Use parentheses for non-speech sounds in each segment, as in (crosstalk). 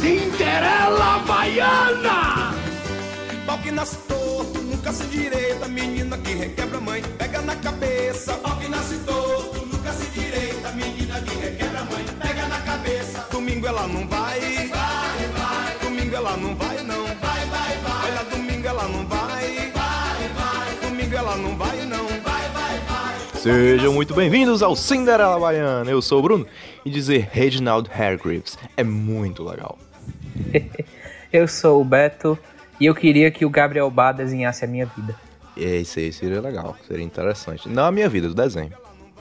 Cinderela Baiana! Pau que nasce torto, nunca se direita, menina que requebra mãe, pega na cabeça. Pau que nasce torto, nunca se direita, menina que requebra mãe, pega na cabeça. Domingo ela não vai, vai, vai. Domingo ela não vai não, vai, vai, vai. Olha, domingo ela não vai, vai, vai. Domingo ela não vai não, vai, vai, vai. Sejam muito bem-vindos ao Cinderela Baiana. Eu sou o Bruno e dizer Reginald Hargreaves é muito legal. (laughs) Eu sou o Beto e eu queria que o Gabriel Bá desenhasse a minha vida. É, isso aí seria legal, seria interessante. Não a minha vida, do desenho.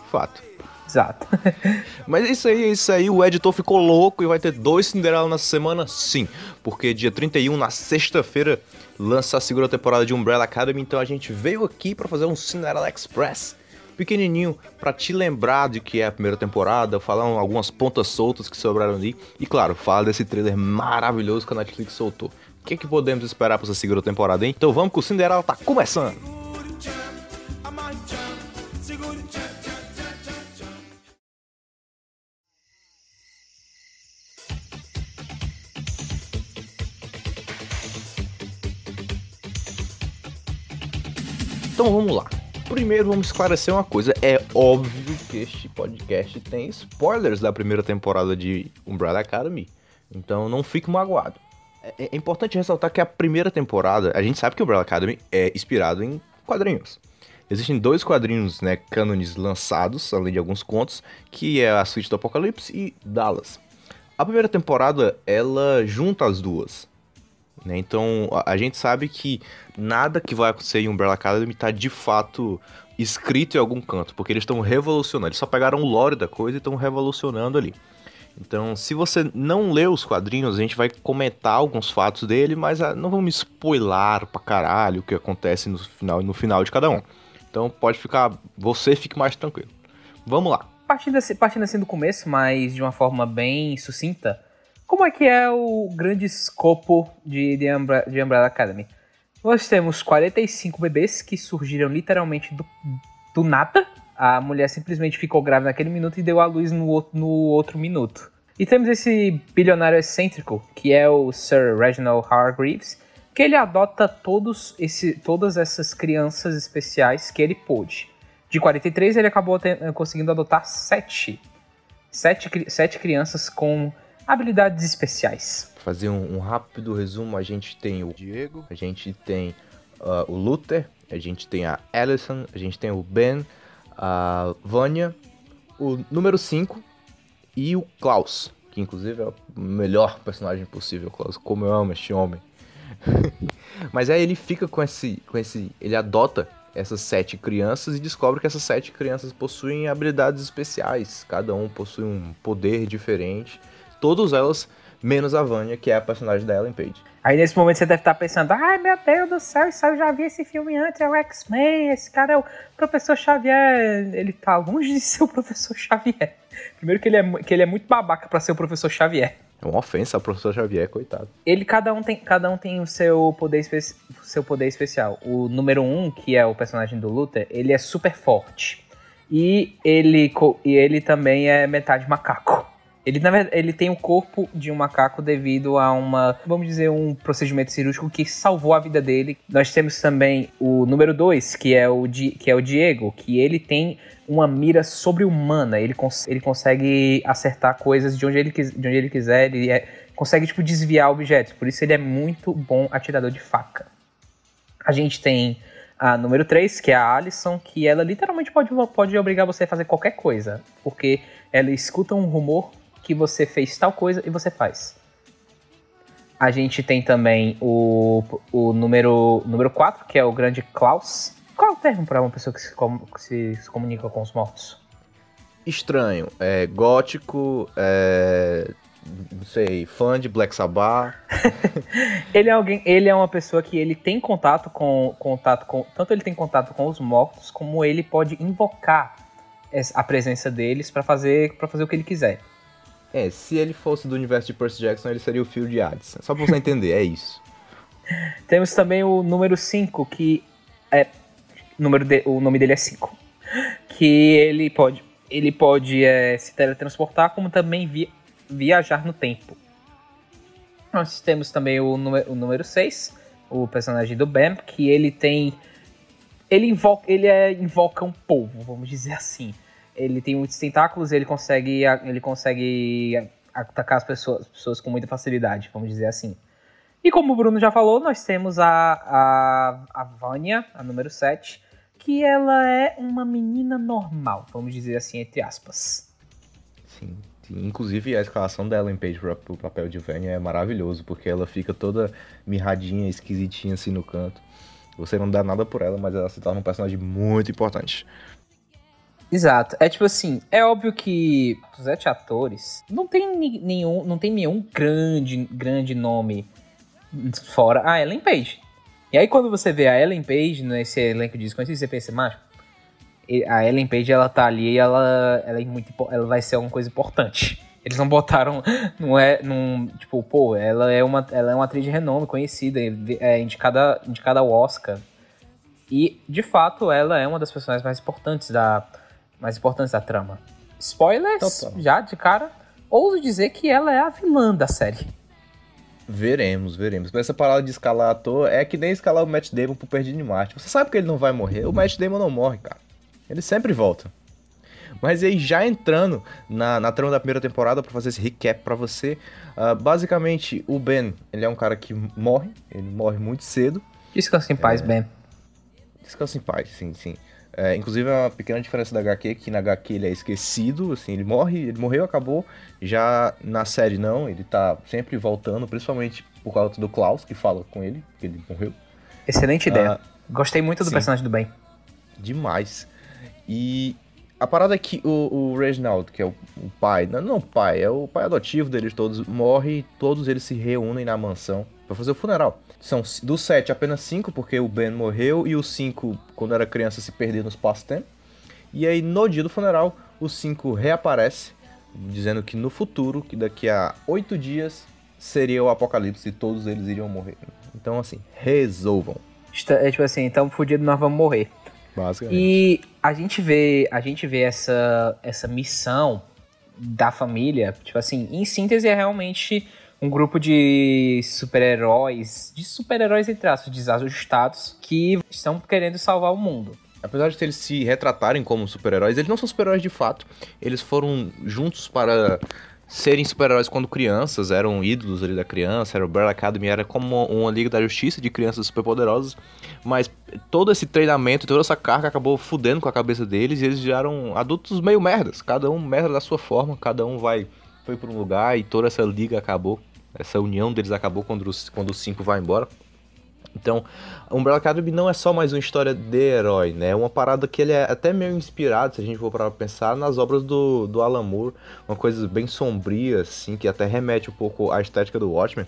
Fato. Exato. (laughs) Mas isso aí, isso aí, o editor ficou louco e vai ter dois Cinderela na semana, sim. Porque dia 31, na sexta-feira, lança a segunda temporada de Umbrella Academy, então a gente veio aqui pra fazer um Cinderella Express pequenininho pra te lembrar de que é a primeira temporada, falar algumas pontas soltas que sobraram ali e claro, falar desse trailer maravilhoso que a Netflix soltou. O que, é que podemos esperar pra essa segunda temporada, hein? Então vamos que o Cinderela tá começando! Então vamos lá. Primeiro vamos esclarecer uma coisa. É óbvio que este podcast tem spoilers da primeira temporada de Umbrella Academy. Então não fique magoado. É, é importante ressaltar que a primeira temporada, a gente sabe que Umbrella Academy é inspirado em quadrinhos. Existem dois quadrinhos, né, cânones lançados, além de alguns contos, que é a Suite do Apocalipse e Dallas. A primeira temporada, ela junta as duas. Né? Então a, a gente sabe que nada que vai acontecer em Umbrella Academy tá de fato escrito em algum canto, porque eles estão revolucionando. Eles só pegaram o lore da coisa e estão revolucionando ali. Então, se você não leu os quadrinhos, a gente vai comentar alguns fatos dele, mas ah, não vamos spoiler pra caralho o que acontece no final, no final de cada um. Então pode ficar. Você fique mais tranquilo. Vamos lá. Partindo assim, partindo assim do começo, mas de uma forma bem sucinta, como é que é o grande escopo de, de, Umbre- de Umbrella Academy? Nós temos 45 bebês que surgiram literalmente do, do nada. A mulher simplesmente ficou grávida naquele minuto e deu à luz no, outro- no outro minuto. E temos esse bilionário excêntrico, que é o Sir Reginald Hargreaves, que ele adota todos esse, todas essas crianças especiais que ele pôde. De 43, ele acabou te- conseguindo adotar sete, sete, sete crianças com habilidades especiais. Fazer um, um rápido resumo: a gente tem o Diego, a gente tem ah, o Luther, a gente tem a Alison, a gente tem o Ben, a Vânia, o número 5 e o Klaus, que inclusive é o melhor personagem possível, Klaus. Como eu amo este homem. (laughs) Mas aí ele fica com esse, com esse. Ele adota essas sete crianças e descobre que essas sete crianças possuem habilidades especiais. Cada um possui um poder diferente. Todas elas, menos a Vânia, que é a personagem da Ellen Page. Aí nesse momento você deve estar pensando, ai meu Deus do céu, isso eu já vi esse filme antes, é o X-Men, esse cara é o Professor Xavier. Ele tá longe de ser o Professor Xavier. Primeiro que ele é, que ele é muito babaca pra ser o Professor Xavier. É uma ofensa ao professor Xavier, coitado. Ele, cada um tem, cada um tem o seu poder, espe- seu poder especial. O número um, que é o personagem do Luther, ele é super forte. E ele, e ele também é metade macaco. Ele, na verdade, ele tem o corpo de um macaco devido a uma, vamos dizer, um procedimento cirúrgico que salvou a vida dele. Nós temos também o número 2, que, é o que é o Diego, que ele tem uma mira sobre-humana. Ele, cons- ele consegue acertar coisas de onde ele, de onde ele quiser. Ele é- consegue, tipo, desviar objetos. Por isso ele é muito bom atirador de faca. A gente tem a número 3, que é a Alison, que ela literalmente pode, pode obrigar você a fazer qualquer coisa. Porque ela escuta um rumor que você fez tal coisa e você faz. A gente tem também o, o número, número 4, que é o grande Klaus. Qual é o termo para uma pessoa que se, que se- comunica com os mortos? Estranho, é gótico, é. Não sei, fã de Black Sabbath. (laughs) Ele é alguém, ele é uma pessoa que ele tem contato com contato com tanto ele tem contato com os mortos como ele pode invocar a presença deles pra fazer para fazer o que ele quiser. É, se ele fosse do universo de Percy Jackson, ele seria o Phil de Hades. Só pra você entender, é isso. (laughs) Temos também o número 5 que é número de, o nome dele é 5. Que ele pode ele pode é, se teletransportar como também vi- viajar no tempo. Nós temos também o, número, o número 6, o personagem do Bam, que ele tem. Ele invoca, ele é, invoca um povo, vamos dizer assim. Ele tem muitos tentáculos ele consegue, ele consegue atacar as pessoas, as pessoas com muita facilidade, vamos dizer assim. E como o Bruno já falou, nós temos a, a, a Vânia, a número 7, que ela é uma menina normal, vamos dizer assim, entre aspas. Sim. Inclusive a escalação dela em Page pro papel de Vânia é maravilhoso, porque ela fica toda mirradinha, esquisitinha assim no canto. Você não dá nada por ela, mas ela se torna um personagem muito importante. Exato. É tipo assim, é óbvio que os sete atores não tem nenhum, não tem nenhum grande, grande nome fora a Ellen Page. E aí quando você vê a Ellen Page nesse elenco de desconhecido, você pensa, mas a Ellen Page ela tá ali e ela, ela é muito ela vai ser uma coisa importante. Eles não botaram, (laughs) não é, num, tipo, pô, ela é uma, ela é uma atriz de renome, conhecida, é indicada, indicada ao Oscar. E, de fato, ela é uma das personagens mais importantes da, mais importantes da trama. Spoilers, Total. já de cara, ouso dizer que ela é a vilã da série. Veremos, veremos. Mas essa parada de escalar ator é que nem escalar o Matt Damon pro Perdido de Marte. Você sabe que ele não vai morrer. O Matt Damon não morre, cara. Ele sempre volta. Mas aí, já entrando na, na trama da primeira temporada, para fazer esse recap para você, uh, basicamente, o Ben, ele é um cara que morre, ele morre muito cedo. Descansa em paz, é... Ben. Descansa em paz, sim, sim. É, inclusive, é uma pequena diferença da HQ, que na HQ ele é esquecido, assim, ele morre, ele morreu, acabou. Já na série não, ele tá sempre voltando, principalmente por causa do Klaus, que fala com ele, que ele morreu. Excelente ideia. Ah, Gostei muito do sim. personagem do Ben. Demais. E a parada é que o, o Reginald, que é o, o pai, não, não pai, é o pai adotivo deles todos, morre e todos eles se reúnem na mansão para fazer o funeral. São dos sete, apenas cinco, porque o Ben morreu, e os cinco, quando era criança, se perderam no espaço-tempo. E aí, no dia do funeral, os cinco reaparece, dizendo que no futuro, que daqui a oito dias, seria o apocalipse e todos eles iriam morrer. Então, assim, resolvam. É tipo assim, então fudido nós vamos morrer. Basicamente. E a gente vê, a gente vê essa, essa missão da família, tipo assim, em síntese é realmente um grupo de super-heróis, de super-heróis entre traços desajustados, que estão querendo salvar o mundo. Apesar de eles se retratarem como super-heróis, eles não são super-heróis de fato. Eles foram juntos para serem super-heróis quando crianças, eram ídolos ali da criança, era o Umbrella Academy, era como uma liga da justiça de crianças superpoderosas, mas todo esse treinamento, toda essa carga acabou fudendo com a cabeça deles e eles viraram adultos meio merdas, cada um merda da sua forma, cada um vai foi para um lugar e toda essa liga acabou, essa união deles acabou quando os, quando os cinco vai embora. Então, Umbrella Academy não é só mais uma história de herói, né? É uma parada que ele é até meio inspirado, se a gente for para pensar, nas obras do, do Alan Moore, uma coisa bem sombria, assim, que até remete um pouco à estética do Watchmen.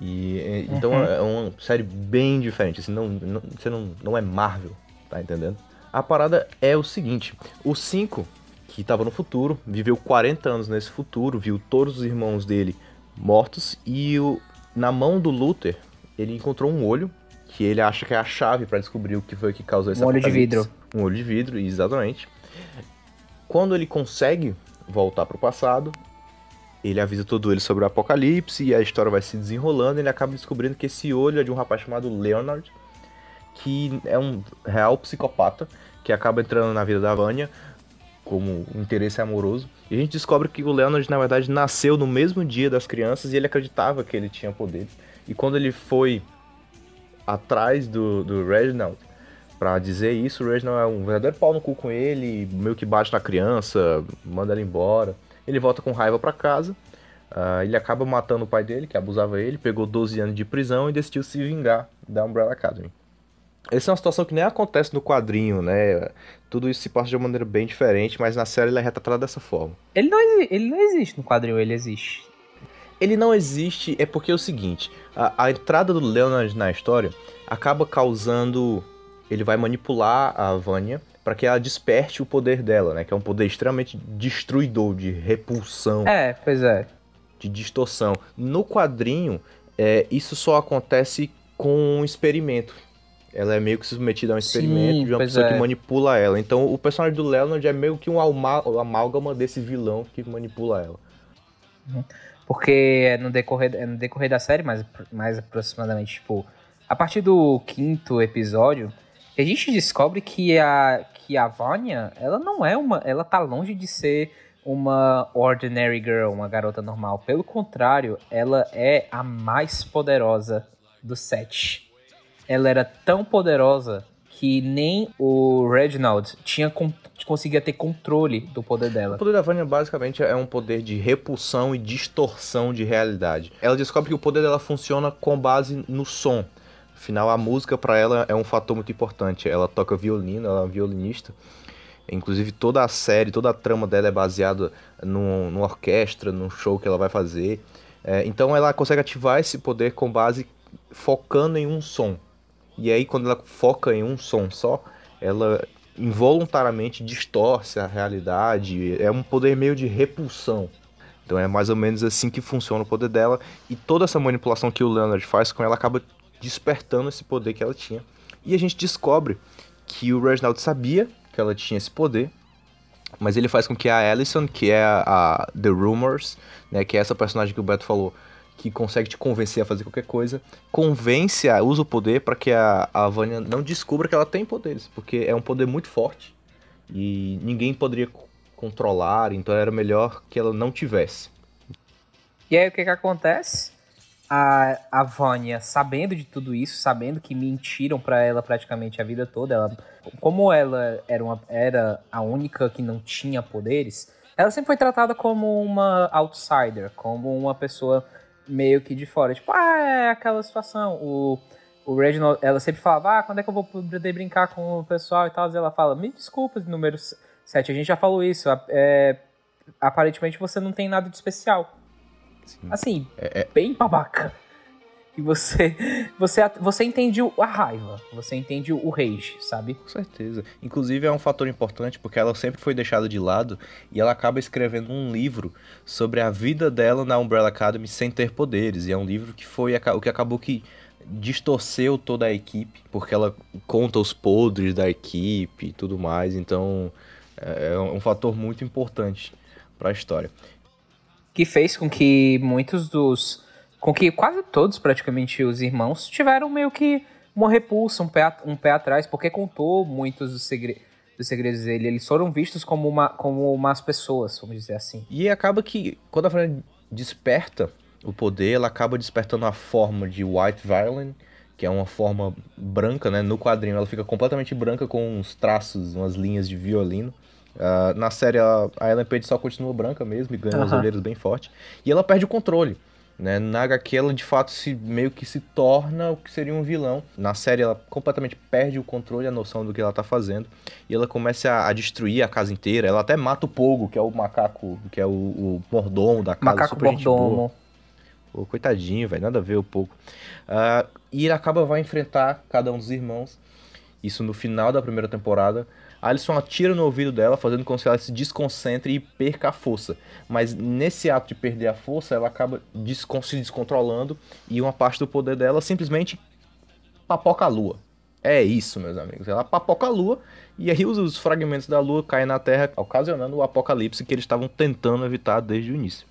E, então uhum. é uma série bem diferente, assim, não, não, você não, não é Marvel, tá entendendo? A parada é o seguinte, o 5, que estava no futuro, viveu 40 anos nesse futuro, viu todos os irmãos dele mortos, e o, na mão do Luther, ele encontrou um olho que ele acha que é a chave para descobrir o que foi que causou esse Um olho de vidro. Um olho de vidro, exatamente. Quando ele consegue voltar para o passado, ele avisa todo ele sobre o apocalipse e a história vai se desenrolando. E ele acaba descobrindo que esse olho é de um rapaz chamado Leonard, que é um real psicopata que acaba entrando na vida da Vânia como interesse amoroso. E a gente descobre que o Leonard, na verdade, nasceu no mesmo dia das crianças e ele acreditava que ele tinha poderes. E quando ele foi atrás do, do Reginald para dizer isso, o Reginald é um verdadeiro pau no cu com ele, meio que bate na criança, manda ela embora. Ele volta com raiva para casa. Uh, ele acaba matando o pai dele, que abusava ele, pegou 12 anos de prisão e decidiu se vingar da Umbrella Academy. Essa é uma situação que nem acontece no quadrinho, né? Tudo isso se passa de uma maneira bem diferente, mas na série ele é retratado dessa forma. Ele não, ele não existe no quadrinho, ele existe ele não existe é porque é o seguinte, a, a, entrada do Leonard na história acaba causando, ele vai manipular a Vanya para que ela desperte o poder dela, né, que é um poder extremamente destruidor, de repulsão. É, pois é. De distorção. No quadrinho, é, isso só acontece com um experimento. Ela é meio que submetida a um experimento Sim, de uma pessoa é. que manipula ela. Então o personagem do Leonard é meio que um amálgama desse vilão que manipula ela. Porque é no decorrer, é no decorrer da série, mais, mais aproximadamente, tipo, a partir do quinto episódio, a gente descobre que a, que a Vanya, ela não é uma. Ela tá longe de ser uma ordinary girl, uma garota normal. Pelo contrário, ela é a mais poderosa do set. Ela era tão poderosa que nem o Reginald tinha conseguia ter controle do poder dela. O poder da Vanya basicamente é um poder de repulsão e distorção de realidade. Ela descobre que o poder dela funciona com base no som. Afinal, a música para ela é um fator muito importante. Ela toca violino, ela é uma violinista. Inclusive, toda a série, toda a trama dela é baseada numa orquestra, num show que ela vai fazer. É, então, ela consegue ativar esse poder com base focando em um som. E aí, quando ela foca em um som só, ela involuntariamente distorce a realidade. É um poder meio de repulsão. Então, é mais ou menos assim que funciona o poder dela. E toda essa manipulação que o Leonard faz com ela acaba despertando esse poder que ela tinha. E a gente descobre que o Reginald sabia que ela tinha esse poder, mas ele faz com que a Allison, que é a, a The Rumors, né, que é essa personagem que o Beto falou, que consegue te convencer a fazer qualquer coisa, convence, a, usa o poder para que a, a Vanya não descubra que ela tem poderes, porque é um poder muito forte e ninguém poderia controlar, então era melhor que ela não tivesse. E aí o que que acontece? a, a Vânia, sabendo de tudo isso, sabendo que mentiram para ela praticamente a vida toda, ela, como ela era, uma, era a única que não tinha poderes, ela sempre foi tratada como uma outsider, como uma pessoa meio que de fora. Tipo, ah, é aquela situação. O, o Reginald, ela sempre falava, ah, quando é que eu vou poder brincar com o pessoal e tal? E ela fala, me desculpa, número 7, a gente já falou isso. É, aparentemente você não tem nada de especial. Sim. Assim, é, é, bem babaca. E você, (laughs) você, você entende a raiva, você entende o rage, sabe? Com certeza. Inclusive é um fator importante porque ela sempre foi deixada de lado e ela acaba escrevendo um livro sobre a vida dela na Umbrella Academy sem ter poderes. E é um livro que foi o que acabou que distorceu toda a equipe, porque ela conta os podres da equipe e tudo mais. Então é, é um fator muito importante para a história que fez com que muitos dos. Com que quase todos, praticamente, os irmãos tiveram meio que uma repulsa, um pé, um pé atrás, porque contou muitos dos, segre, dos segredos dele. Eles foram vistos como, uma, como umas pessoas, vamos dizer assim. E acaba que, quando a Fran desperta o poder, ela acaba despertando a forma de White Violin, que é uma forma branca, né? No quadrinho ela fica completamente branca com uns traços, umas linhas de violino. Uh, na série, a, a Ellen Page só continua branca mesmo e ganha uhum. as olheiras bem forte. E ela perde o controle. Né? Na HQ, ela de fato se, meio que se torna o que seria um vilão. Na série, ela completamente perde o controle, a noção do que ela tá fazendo. E ela começa a, a destruir a casa inteira. Ela até mata o Pogo, que é o macaco, que é o, o mordomo da casa. Macaco mordomo. Pô, coitadinho, velho, nada a ver o Pogo. Uh, e ele acaba vai enfrentar cada um dos irmãos. Isso no final da primeira temporada. Alison atira no ouvido dela, fazendo com que ela se desconcentre e perca a força. Mas nesse ato de perder a força, ela acaba se descontrolando e uma parte do poder dela simplesmente papoca a lua. É isso, meus amigos. Ela papoca a lua e aí os, fragmentos da lua caem na Terra, ocasionando o apocalipse que eles estavam tentando evitar desde o início.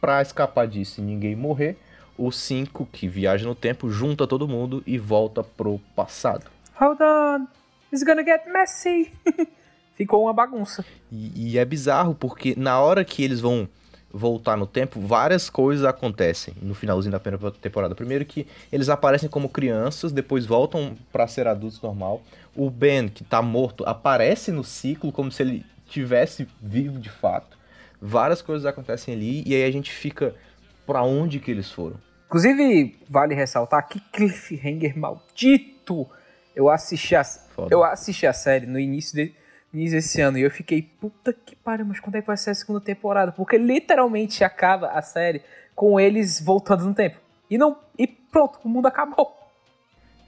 Para escapar disso e ninguém morrer, o 5, que viaja no tempo, junta todo mundo e volta pro passado. Hold on! It's gonna get messy. (laughs) Ficou uma bagunça. E, e, é bizarro, porque na hora que eles vão voltar no tempo, várias coisas acontecem no finalzinho da primeira temporada. Primeiro que eles aparecem como crianças, depois voltam para ser adultos normal. O Ben, que tá morto, aparece no ciclo como se ele tivesse vivo de fato. Várias coisas acontecem ali e aí a gente fica para onde que eles foram. Inclusive, vale ressaltar que cliffhanger maldito eu assisti a, eu assisti a série no início, de, início desse ano e eu fiquei, puta que pariu, mas quando é que vai ser a segunda temporada? Porque literalmente acaba a série com eles voltando no tempo. E não e pronto, o mundo acabou.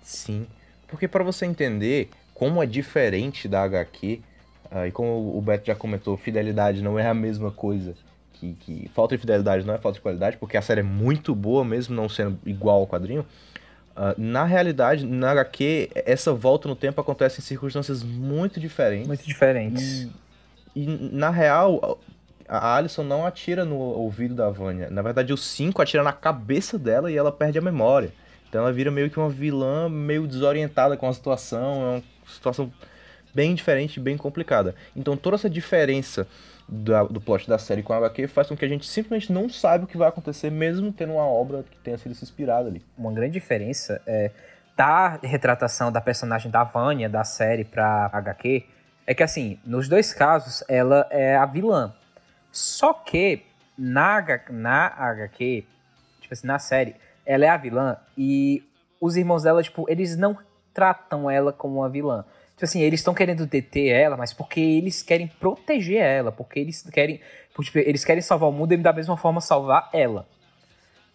Sim, porque para você entender como é diferente da HQ, uh, ah, e como o Beto já comentou, fidelidade não é a mesma coisa. Que, que falta de fidelidade não é falta de qualidade, porque a série é muito boa, mesmo não sendo igual ao quadrinho. Uh, na realidade, na HQ, essa volta no tempo acontece em circunstâncias muito diferentes. Muito diferentes. E, e na real, a Alison não atira no ouvido da Vânia. Na verdade, o 5 atira na cabeça dela e ela perde a memória. Então ela vira meio que uma vilã meio desorientada com a situação. É uma situação bem diferente, bem complicada. Então toda essa diferença da, do plot da série com a HQ faz com que a gente simplesmente não saiba o que vai acontecer, mesmo tendo uma obra que tenha sido inspirada ali. Uma grande diferença é da retratação da personagem da Vânia da série pra HQ é que assim, nos dois casos ela é a vilã. Só que na, na HQ, tipo assim, na série, ela é a vilã e os irmãos dela, tipo, eles não tratam ela como uma vilã. Tipo assim, eles estão querendo deter ela, mas porque eles querem proteger ela, porque eles querem, tipo, eles querem salvar o mundo e da mesma forma salvar ela.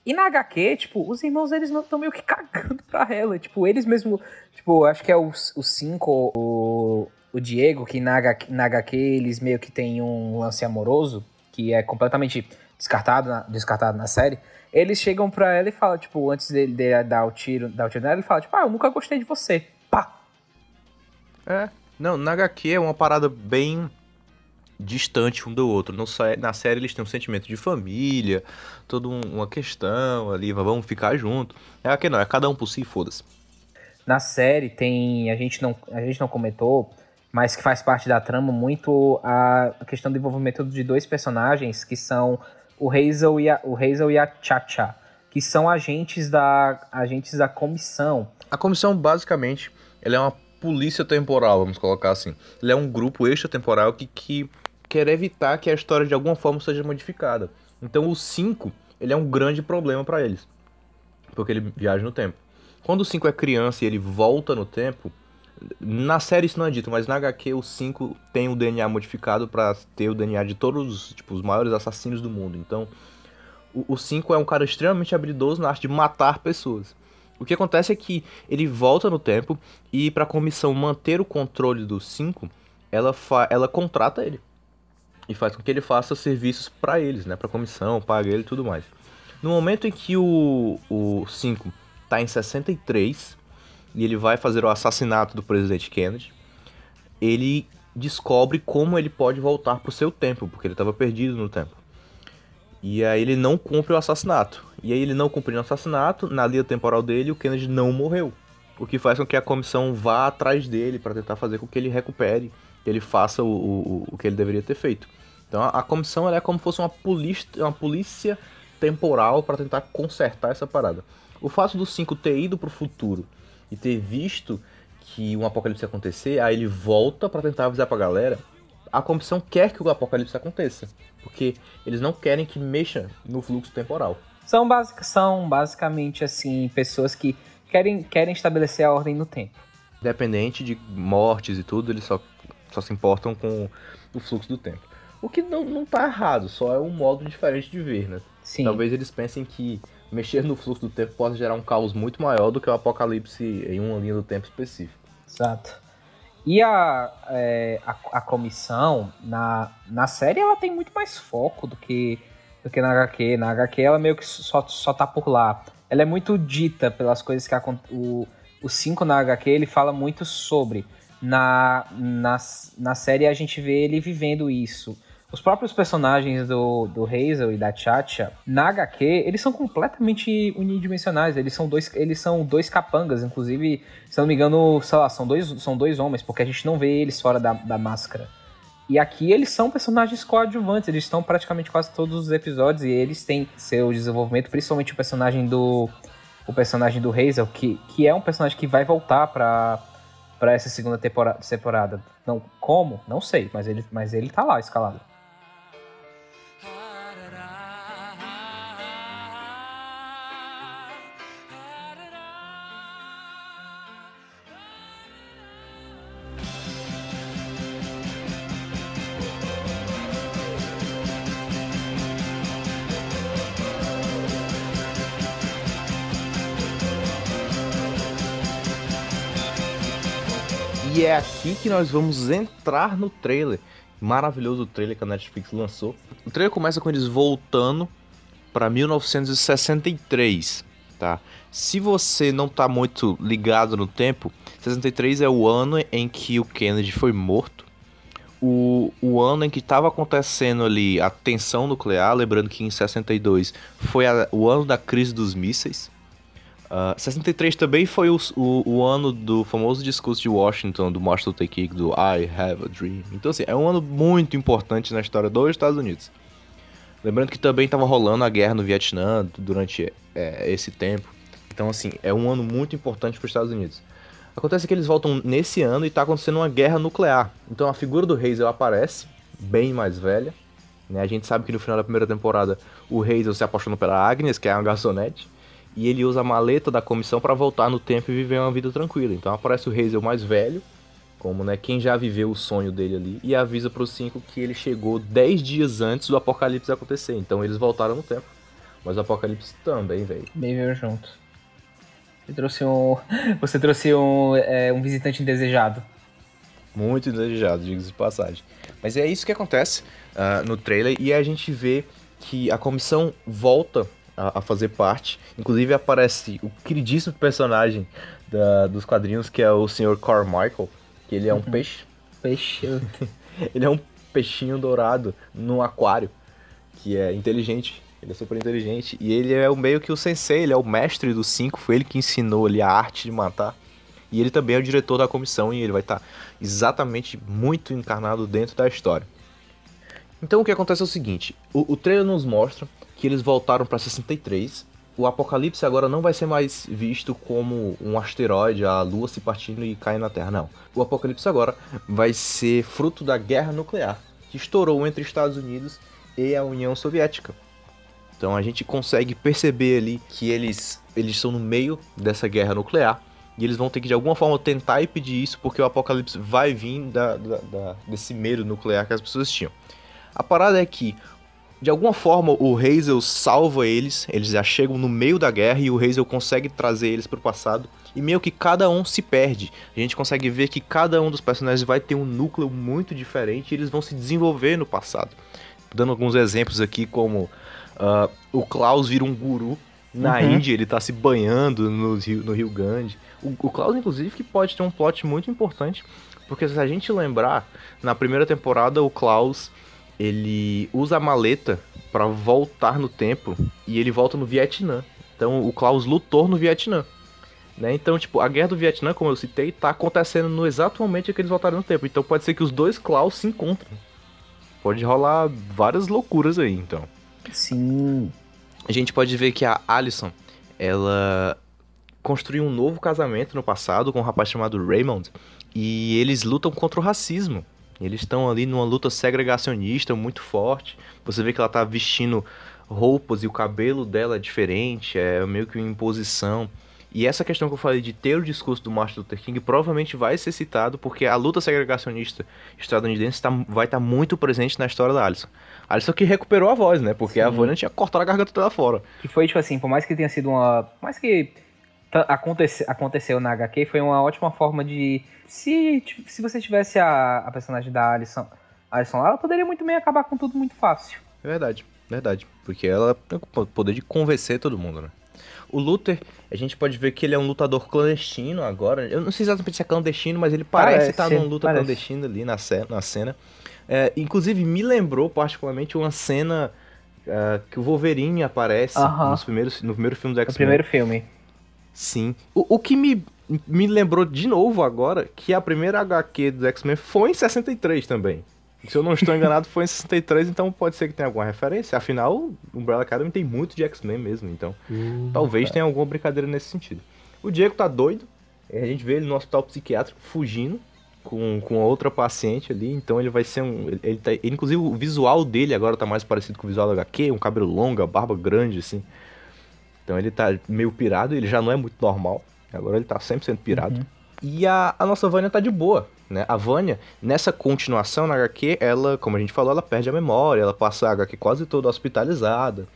E na HQ, tipo, os irmãos eles estão meio que (laughs) cagando pra ela. Tipo, eles mesmo. Tipo, acho que é os cinco, o, o Diego, que na HQ, na HQ eles meio que tem um lance amoroso, que é completamente descartado na, descartado na série. Eles chegam pra ela e falam, tipo, antes dele, dele dar o tiro, dar o tiro nela, ele fala, tipo, ah, eu nunca gostei de você. É. Não, na HQ é uma parada bem distante um do outro. No, na série eles têm um sentimento de família, toda um, uma questão ali, vamos ficar junto. É aqui não, é cada um por si, foda-se. Na série tem, a gente não, a gente não comentou, mas que faz parte da trama muito a questão do envolvimento de dois personagens que são o Hazel e a, o Hazel e a Chacha, que são agentes da agentes da comissão. A comissão basicamente, ela é uma polícia temporal, vamos colocar assim. Ele é um grupo extratemporal que, que quer evitar que a história de alguma forma seja modificada. Então o 5, ele é um grande problema para eles. Porque ele viaja no tempo. Quando o 5 é criança e ele volta no tempo, na série isso não é dito, mas na HQ o 5 tem o DNA modificado para ter o DNA de todos tipo, os maiores assassinos do mundo. Então, o 5 é um cara extremamente habilidoso na arte de matar pessoas. O que acontece é que ele volta no tempo e para a comissão manter o controle do 5, ela, ela contrata ele. E faz com que ele faça serviços para eles, né? Para a comissão, paga ele e tudo mais. No momento em que o 5 está em 63 e ele vai fazer o assassinato do presidente Kennedy, ele descobre como ele pode voltar para o seu tempo, porque ele estava perdido no tempo. E aí ele não cumpre o assassinato. E aí ele não cumprindo o assassinato, na linha temporal dele, o Kennedy não morreu. O que faz com que a comissão vá atrás dele para tentar fazer com que ele recupere, que ele faça o, o, o que ele deveria ter feito. Então a, a comissão é como se fosse uma polícia, uma polícia temporal para tentar consertar essa parada. O fato do 5 ter ido para o futuro e ter visto que um apocalipse acontecer, aí ele volta para tentar avisar pra galera, a comissão quer que o apocalipse aconteça, porque eles não querem que mexa no fluxo temporal. São, basic, são basicamente assim pessoas que querem, querem estabelecer a ordem no tempo. Independente de mortes e tudo, eles só, só se importam com o fluxo do tempo. O que não, não tá errado, só é um modo diferente de ver, né? Sim. Talvez eles pensem que mexer no fluxo do tempo pode gerar um caos muito maior do que o apocalipse em uma linha do tempo específico. Exato. E a, é, a, a, comissão, na, na série, ela tem muito mais foco do que, do que na HQ. Na HQ, ela meio que só, só tá por lá. Ela é muito dita pelas coisas que a, o 5 na HQ, ele fala muito sobre. Na, na, na série, a gente vê ele vivendo isso. Os próprios personagens do, do Hazel e da Chacha, na HQ, eles são completamente unidimensionais. Eles são dois, eles são dois capangas, inclusive, se não me engano, sei lá, são dois, são dois homens, porque a gente não vê eles fora da, da máscara. E aqui eles são personagens coadjuvantes, eles estão praticamente quase todos os episódios e eles têm seu desenvolvimento, principalmente o personagem do o personagem do Hazel, que, que é um personagem que vai voltar para para essa segunda temporada, temporada. Não como? Não sei, mas ele mas ele tá lá escalado. Aqui que nós vamos entrar no trailer. Maravilhoso trailer que a Netflix lançou. O trailer começa com eles voltando para 1963, tá? Se você não tá muito ligado no tempo, 63 é o ano em que o Kennedy foi morto. o, o ano em que estava acontecendo ali a tensão nuclear, lembrando que em 62 foi a, o ano da crise dos mísseis. Uh, 63 também foi o, o, o, ano do famoso discurso de Washington, do Martin Luther King, do I Have a Dream. Então, assim, é um ano muito importante na história dos Estados Unidos. Lembrando que também estava rolando a guerra no Vietnã durante é, esse tempo. Então, assim, é um ano muito importante para os Estados Unidos. Acontece que eles voltam nesse ano e está acontecendo uma guerra nuclear. Então a figura do Hazel aparece, bem mais velha. Né? A gente sabe que no final da primeira temporada o Hazel se apaixona pela Agnes, que é uma garçonete e ele usa a maleta da comissão para voltar no tempo e viver uma vida tranquila. Então aparece o Hazel mais velho, como né, quem já viveu o sonho dele ali, e avisa para os cinco que ele chegou 10 dias antes do apocalipse acontecer. Então eles voltaram no tempo. Mas o apocalipse também veio. Bem veio junto. Você trouxe um, (laughs) você trouxe um, é, um visitante indesejado. Muito indesejado, diga de passagem. Mas é isso que acontece uh, no trailer e a gente vê que a comissão volta a, a fazer parte. Inclusive aparece o queridíssimo personagem da, dos quadrinhos, que é o Sr. Carmichael, que ele é um uhum. peixe. Peixe. (laughs) ele é um peixinho dourado no aquário, que é inteligente. Ele é super inteligente. E ele é o meio que o sensei, ele é o mestre dos cinco, foi ele que ensinou ali a arte de matar. E ele também é o diretor da comissão e ele vai estar exatamente muito encarnado dentro da história. Então o que acontece é o seguinte: o, o trailer nos mostra que eles voltaram para 63. O Apocalipse agora não vai ser mais visto como um asteroide, a Lua se partindo e caindo na Terra, não. O Apocalipse agora vai ser fruto da guerra nuclear que estourou entre Estados Unidos e a União Soviética. Então a gente consegue perceber ali que eles, eles estão no meio dessa guerra nuclear e eles vão ter que de alguma forma tentar impedir isso porque o apocalipse vai vir da, da, da, desse medo nuclear que as pessoas tinham. A parada é que de alguma forma, o Hazel salva eles, eles já chegam no meio da guerra e o Hazel consegue trazer eles para o passado. E meio que cada um se perde. A gente consegue ver que cada um dos personagens vai ter um núcleo muito diferente e eles vão se desenvolver no passado. Dando alguns exemplos aqui, como uh, o Klaus vira um guru na uhum. Índia, ele tá se banhando no rio, no rio Gandhi. O, o Klaus, inclusive, que pode ter um plot muito importante, porque se a gente lembrar, na primeira temporada o Klaus ele usa a maleta para voltar no tempo e ele volta no Vietnã. Então o Klaus lutou no Vietnã. Né? Então, tipo, a guerra do Vietnã, como eu citei, tá acontecendo no exato momento em que eles voltaram no tempo. Então pode ser que os dois Klaus se encontrem. Pode rolar várias loucuras aí, então. Sim. A gente pode ver que a Alison, ela construiu um novo casamento no passado com um rapaz chamado Raymond. E eles lutam contra o racismo. Eles estão ali numa luta segregacionista muito forte. Você vê que ela tá vestindo roupas e o cabelo dela é diferente, é meio que uma imposição. E essa questão que eu falei de ter o discurso do Martin Luther King provavelmente vai ser citado porque a luta segregacionista estadunidense tá, vai estar tá muito presente na história da Alison. A Alison que recuperou a voz, né? Porque Sim. a Vânia tinha cortado a garganta toda fora. Que foi, tipo assim, por mais que tenha sido uma... Por mais que acontece, aconteceu na HQ, foi uma ótima forma de se, se você tivesse a, a personagem da Alison, Alison lá, ela poderia muito bem acabar com tudo muito fácil. É verdade, verdade. Porque ela tem o poder de convencer todo mundo, né? O Luther, a gente pode ver que ele é um lutador clandestino agora. Eu não sei exatamente se é clandestino, mas ele parece, estar numa luta parece. clandestina ali na cena. Na cena. É, inclusive, me lembrou particularmente uma cena uh, que o Wolverine aparece uh -huh. nos primeiros, no primeiro filme do X-Men. No primeiro filme. Sim. O, o que me me lembrou de novo agora que a primeira HQ do X-Men foi em 63 também. Se eu não estou enganado, foi em 63, então pode ser que tenha alguma referência. Afinal, o Umbrella Academy tem muito de X-Men mesmo, então uhum. talvez tenha alguma brincadeira nesse sentido. O Diego tá doido, a gente vê ele no hospital psiquiátrico fugindo com, com outra paciente ali, então ele vai ser um. Ele, ele tá, inclusive o visual dele agora tá mais parecido com o visual da HQ, um cabelo longo, barba grande, assim. Então ele tá meio pirado, ele já não é muito normal. Agora ele tá 100% pirado. Uhum. E a, a nossa Vânia tá de boa, né? A Vânia, nessa continuação na HQ, ela, como a gente falou, ela perde a memória, ela passa a HQ quase toda hospitalizada,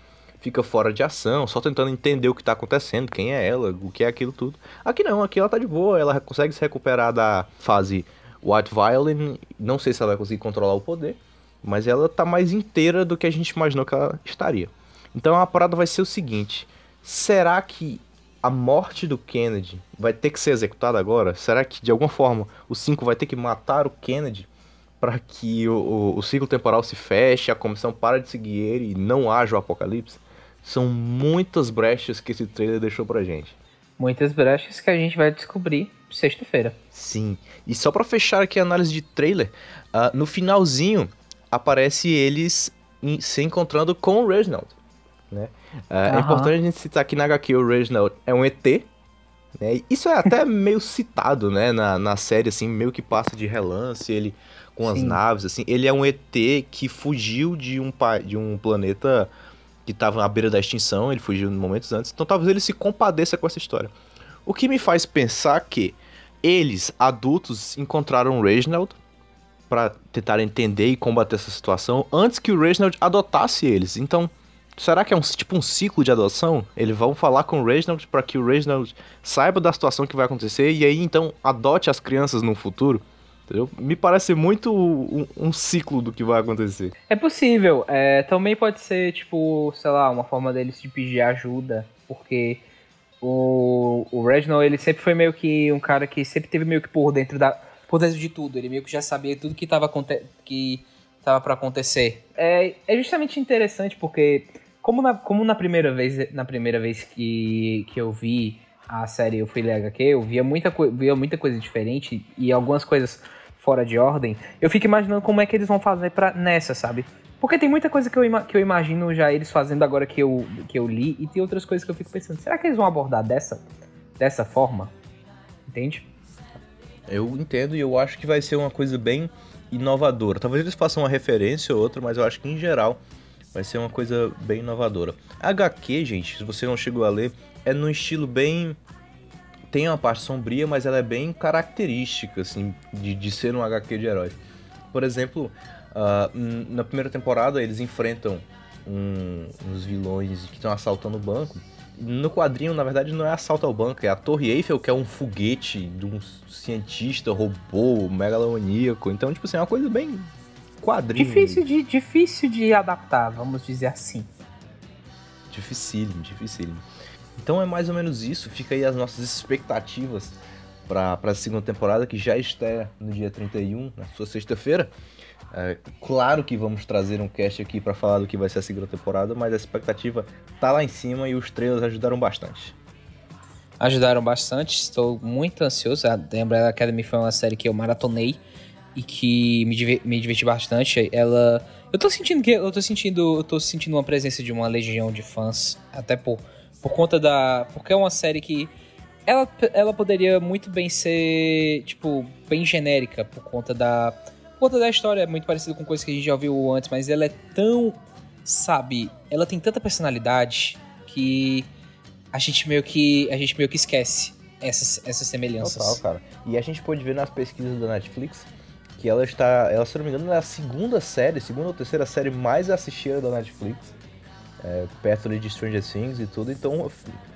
fica fora de ação, só tentando entender o que tá acontecendo, quem é ela, o que é aquilo tudo. Aqui não, aqui ela tá de boa, ela consegue se recuperar da fase White Violin, não sei se ela vai conseguir controlar o poder, mas ela tá mais inteira do que a gente imaginou que ela estaria. Então a parada vai ser o seguinte: será que a morte do Kennedy vai ter que ser executada agora? Será que de alguma forma o 5 vai ter que matar o Kennedy para que o, o, o, ciclo temporal se feche, a comissão para de seguir ele e não haja o apocalipse, são muitas brechas que esse trailer deixou pra gente. Muitas brechas que a gente vai descobrir sexta-feira. Sim. E só para fechar aqui a análise de trailer, uh, no finalzinho aparece eles se encontrando com o Reginald. Né? Uh, uhum. É importante a gente citar aqui na HQ o Reginald é um ET. Né? Isso é até meio citado né? na, na série, assim, meio que passa de relance, ele com as Sim. naves, assim. Ele é um ET que fugiu de um, de um planeta que estava à beira da extinção, ele fugiu momentos antes, então talvez ele se compadeça com essa história. O que me faz pensar que eles, adultos, encontraram o Reginald para tentar entender e combater essa situação antes que o Reginald adotasse eles. Então, será que é um tipo um ciclo de adoção? Eles vão falar com o Reginald para que o Reginald saiba da situação que vai acontecer e aí então adote as crianças no futuro? Entendeu? Me parece muito um, um, ciclo do que vai acontecer. É possível. É, também pode ser, tipo, sei lá, uma forma deles de pedir ajuda, porque o, o Reginald, ele sempre foi meio que um cara que sempre teve meio que por dentro da por dentro de tudo. Ele meio que já sabia tudo que estava que tava para acontecer. É, é justamente interessante porque como na, como na primeira vez na primeira vez que, que eu vi a série eu fui ler HQ, eu via muita, via muita coisa diferente e algumas coisas fora de ordem. Eu fico imaginando como é que eles vão fazer para nessa, sabe? Porque tem muita coisa que eu, que eu imagino já eles fazendo agora que eu, que eu li, e tem outras coisas que eu fico pensando, será que eles vão abordar dessa, dessa forma? Entende? Eu entendo e eu acho que vai ser uma coisa bem inovadora. Talvez eles façam uma referência ou outra, mas eu acho que em geral vai ser uma coisa bem inovadora. HQ, gente, se você não chegou a ler, é num estilo bem. Tem uma parte sombria, mas ela é bem característica, assim, de, de ser um HQ de heróis. Por exemplo, Uh, na primeira temporada eles enfrentam um, uns vilões que estão assaltando o banco. No quadrinho, na verdade, não é assalto ao banco, é a Torre Eiffel, que é um foguete de um cientista robô megalomaníaco. Então, tipo assim, é uma coisa bem quadrinho. Difícil de, difícil de adaptar, vamos dizer assim. Dificílimo, dificílimo. Então é mais ou menos isso. Fica aí as nossas expectativas para a segunda temporada, que já está no dia 31, na sua sexta-feira. É, claro que vamos trazer um cast aqui para falar do que vai ser a segunda temporada, mas a expectativa tá lá em cima e os trailers ajudaram bastante. Ajudaram bastante, estou muito ansioso. A The Umbrella Academy foi uma série que eu maratonei e que me, diver, me diverti bastante. Ela. Eu tô sentindo que. Eu tô sentindo. Eu tô sentindo uma presença de uma legião de fãs. Até por, por conta da. Porque é uma série que. Ela, ela poderia muito bem ser, tipo, bem genérica por conta da conta da história é muito parecido com coisas que a gente já ouviu antes, mas ela é tão, sabe, ela tem tanta personalidade que a gente meio que a gente meio que esquece essas, essas semelhanças. Total, cara. E a gente pode ver nas pesquisas da Netflix que ela está, ela se não me engano, é a segunda série, segunda ou terceira série mais assistida da Netflix. É, perto de Stranger Things e tudo, então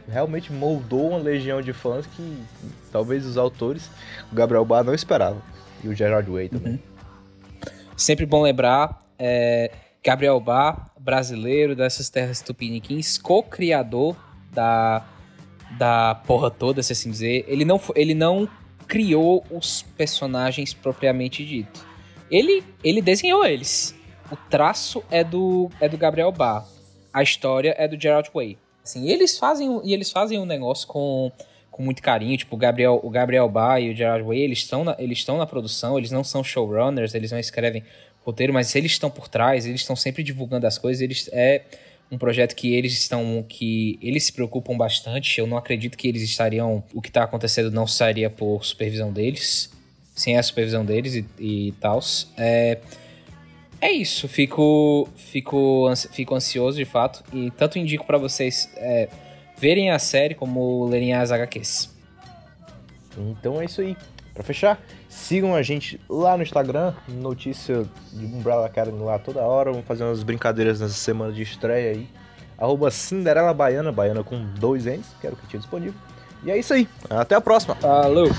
realmente moldou uma legião de fãs que talvez os autores, o Gabriel Bar não esperavam. E o Gerard Way também. Uhum. Sempre bom lembrar, é, Gabriel Bar, brasileiro dessas terras tupiniquins, co-criador da, da porra toda, se assim dizer. Ele não, ele não criou os personagens propriamente dito. Ele, ele desenhou eles. O traço é do, é do Gabriel Bar. A história é do Gerald Way. Assim, eles fazem e eles fazem um negócio com, com muito carinho, tipo o Gabriel, o Gabriel Bar e o Gerard Way, eles estão na, eles na produção, eles não são showrunners, eles não escrevem roteiro, mas eles estão por trás, eles estão sempre divulgando as coisas, eles é um projeto que eles estão que eles se preocupam bastante. Eu não acredito que eles estariam o que está acontecendo não sairia por supervisão deles, sem a supervisão deles e, e tal. É, é isso, fico, fico, fico ansioso de fato e tanto indico para vocês é, verem a série como lerem as HQs. Então é isso aí. Para fechar, sigam a gente lá no Instagram, notícia de Umbrella Academy lá toda hora. Vamos fazer umas brincadeiras nessa semana de estreia aí. Arroba Cinderela Baiana, Baiana com dois N's, que era o que tinha disponível. E é isso aí. Até a próxima. Falou!